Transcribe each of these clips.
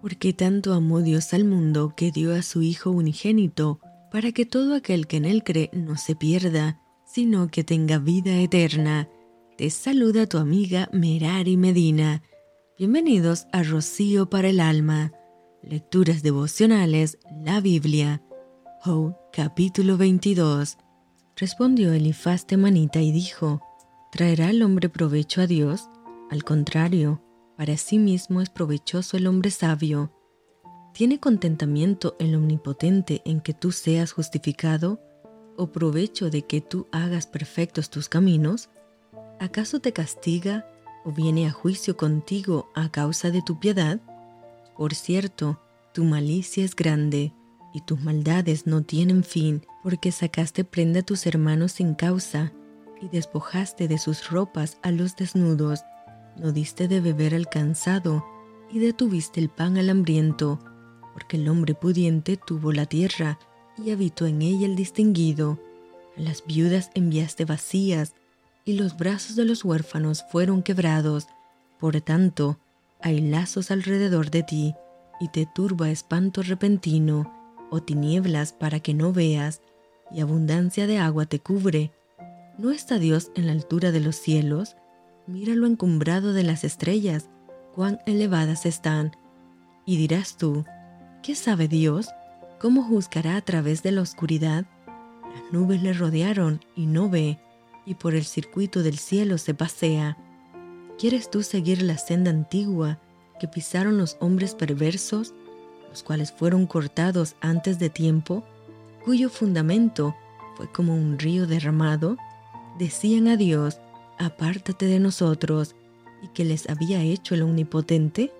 Porque tanto amó Dios al mundo que dio a su Hijo unigénito, para que todo aquel que en él cree no se pierda, sino que tenga vida eterna. Te saluda tu amiga Merari Medina. Bienvenidos a Rocío para el Alma. Lecturas devocionales, la Biblia. Job, capítulo 22. Respondió Elifaz Temanita y dijo, ¿Traerá el hombre provecho a Dios? Al contrario, para sí mismo es provechoso el hombre sabio. ¿Tiene contentamiento el Omnipotente en que tú seas justificado? ¿O provecho de que tú hagas perfectos tus caminos? ¿Acaso te castiga o viene a juicio contigo a causa de tu piedad? Por cierto, tu malicia es grande y tus maldades no tienen fin, porque sacaste prenda a tus hermanos sin causa y despojaste de sus ropas a los desnudos, no diste de beber al cansado y detuviste el pan al hambriento, porque el hombre pudiente tuvo la tierra y habitó en ella el distinguido. A las viudas enviaste vacías y los brazos de los huérfanos fueron quebrados. Por tanto, hay lazos alrededor de ti y te turba espanto repentino o tinieblas para que no veas y abundancia de agua te cubre ¿No está Dios en la altura de los cielos? Mira lo encumbrado de las estrellas, cuán elevadas están. Y dirás tú, ¿qué sabe Dios? ¿Cómo juzgará a través de la oscuridad? Las nubes le rodearon y no ve, y por el circuito del cielo se pasea. ¿Quieres tú seguir la senda antigua que pisaron los hombres perversos, los cuales fueron cortados antes de tiempo, cuyo fundamento fue como un río derramado? decían a Dios, apártate de nosotros, y que les había hecho el Omnipotente,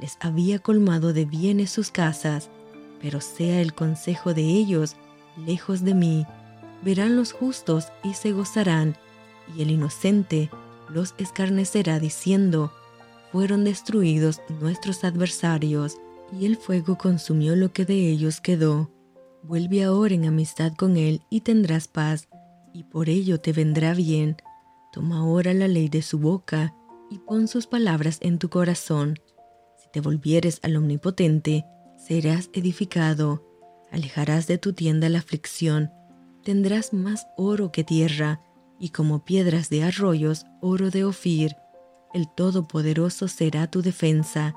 les había colmado de bienes sus casas, pero sea el consejo de ellos lejos de mí, verán los justos y se gozarán, y el inocente los escarnecerá diciendo, fueron destruidos nuestros adversarios, y el fuego consumió lo que de ellos quedó. Vuelve ahora en amistad con él y tendrás paz, y por ello te vendrá bien. Toma ahora la ley de su boca y pon sus palabras en tu corazón. Si te volvieres al Omnipotente, serás edificado, alejarás de tu tienda la aflicción, tendrás más oro que tierra, y como piedras de arroyos, oro de Ofir. El Todopoderoso será tu defensa,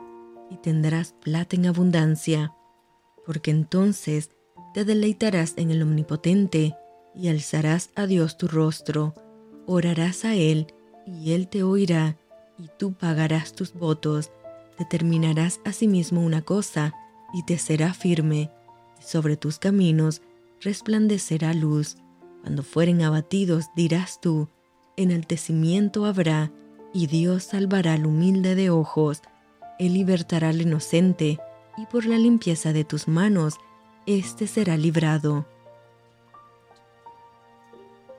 y tendrás plata en abundancia, porque entonces te deleitarás en el Omnipotente, y alzarás a Dios tu rostro, orarás a Él, y Él te oirá, y tú pagarás tus votos, determinarás asimismo una cosa, y te será firme, y sobre tus caminos resplandecerá luz. Cuando fueren abatidos dirás tú, enaltecimiento habrá, y Dios salvará al humilde de ojos, Él libertará al inocente, y por la limpieza de tus manos, éste será librado.